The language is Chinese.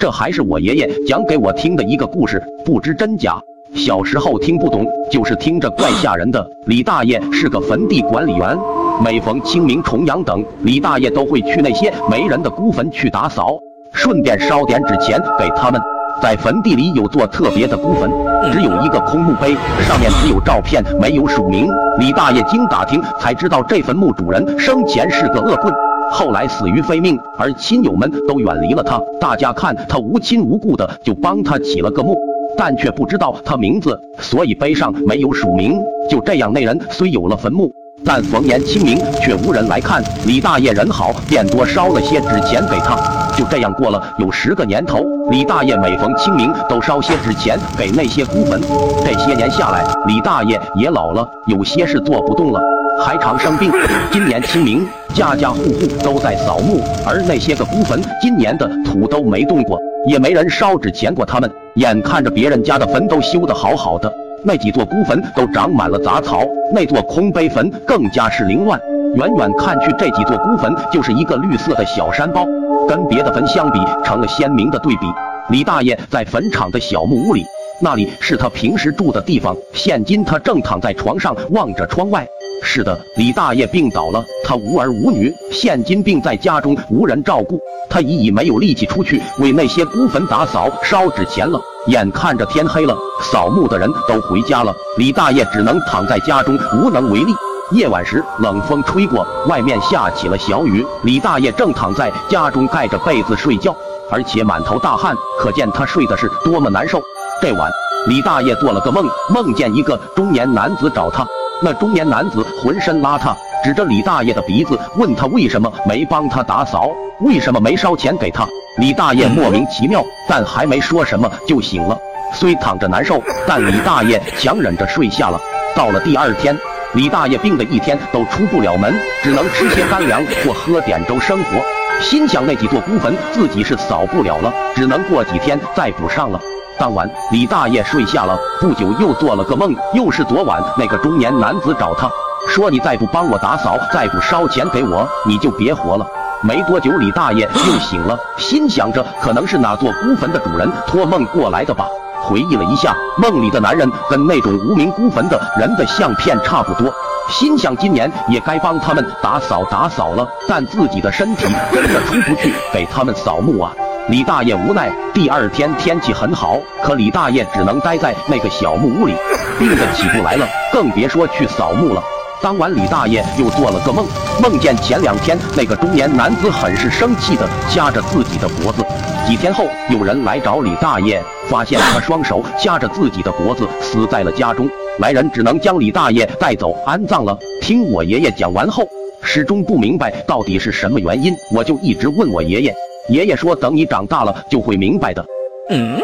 这还是我爷爷讲给我听的一个故事，不知真假。小时候听不懂，就是听着怪吓人的。李大爷是个坟地管理员，每逢清明、重阳等，李大爷都会去那些没人的孤坟去打扫，顺便烧点纸钱给他们。在坟地里有座特别的孤坟，只有一个空墓碑，上面只有照片，没有署名。李大爷经打听才知道，这坟墓主人生前是个恶棍，后来死于非命，而亲友们都远离了他。大家看他无亲无故的，就帮他起了个墓，但却不知道他名字，所以碑上没有署名。就这样，那人虽有了坟墓，但逢年清明却无人来看。李大爷人好，便多烧了些纸钱给他。就这样过了有十个年头，李大爷每逢清明都烧些纸钱给那些孤坟。这些年下来，李大爷也老了，有些事做不动了，还常生病。今年清明，家家户户都在扫墓，而那些个孤坟今年的土都没动过，也没人烧纸钱过他们。眼看着别人家的坟都修得好好的，那几座孤坟都长满了杂草，那座空碑坟更加是凌乱。远远看去，这几座孤坟就是一个绿色的小山包，跟别的坟相比，成了鲜明的对比。李大爷在坟场的小木屋里，那里是他平时住的地方。现今他正躺在床上，望着窗外。是的，李大爷病倒了，他无儿无女，现今病在家中，无人照顾，他已已没有力气出去为那些孤坟打扫、烧纸钱了。眼看着天黑了，扫墓的人都回家了，李大爷只能躺在家中，无能为力。夜晚时，冷风吹过，外面下起了小雨。李大爷正躺在家中盖着被子睡觉，而且满头大汗，可见他睡的是多么难受。这晚，李大爷做了个梦，梦见一个中年男子找他。那中年男子浑身邋遢，指着李大爷的鼻子，问他为什么没帮他打扫，为什么没烧钱给他。李大爷莫名其妙，但还没说什么就醒了。虽躺着难受，但李大爷强忍着睡下了。到了第二天。李大爷病的一天都出不了门，只能吃些干粮或喝点粥生活。心想那几座孤坟自己是扫不了了，只能过几天再补上了。当晚，李大爷睡下了，不久又做了个梦，又是昨晚那个中年男子找他说：“你再不帮我打扫，再不烧钱给我，你就别活了。”没多久，李大爷又醒了，心想着可能是哪座孤坟的主人托梦过来的吧。回忆了一下，梦里的男人跟那种无名孤坟的人的相片差不多，心想今年也该帮他们打扫打扫了，但自己的身体真的出不去给他们扫墓啊！李大爷无奈。第二天天气很好，可李大爷只能待在那个小木屋里，病得起不来了，更别说去扫墓了。当晚，李大爷又做了个梦，梦见前两天那个中年男子很是生气的掐着自己的脖子。几天后，有人来找李大爷，发现他双手掐着自己的脖子，死在了家中。来人只能将李大爷带走安葬了。听我爷爷讲完后，始终不明白到底是什么原因，我就一直问我爷爷，爷爷说等你长大了就会明白的。嗯。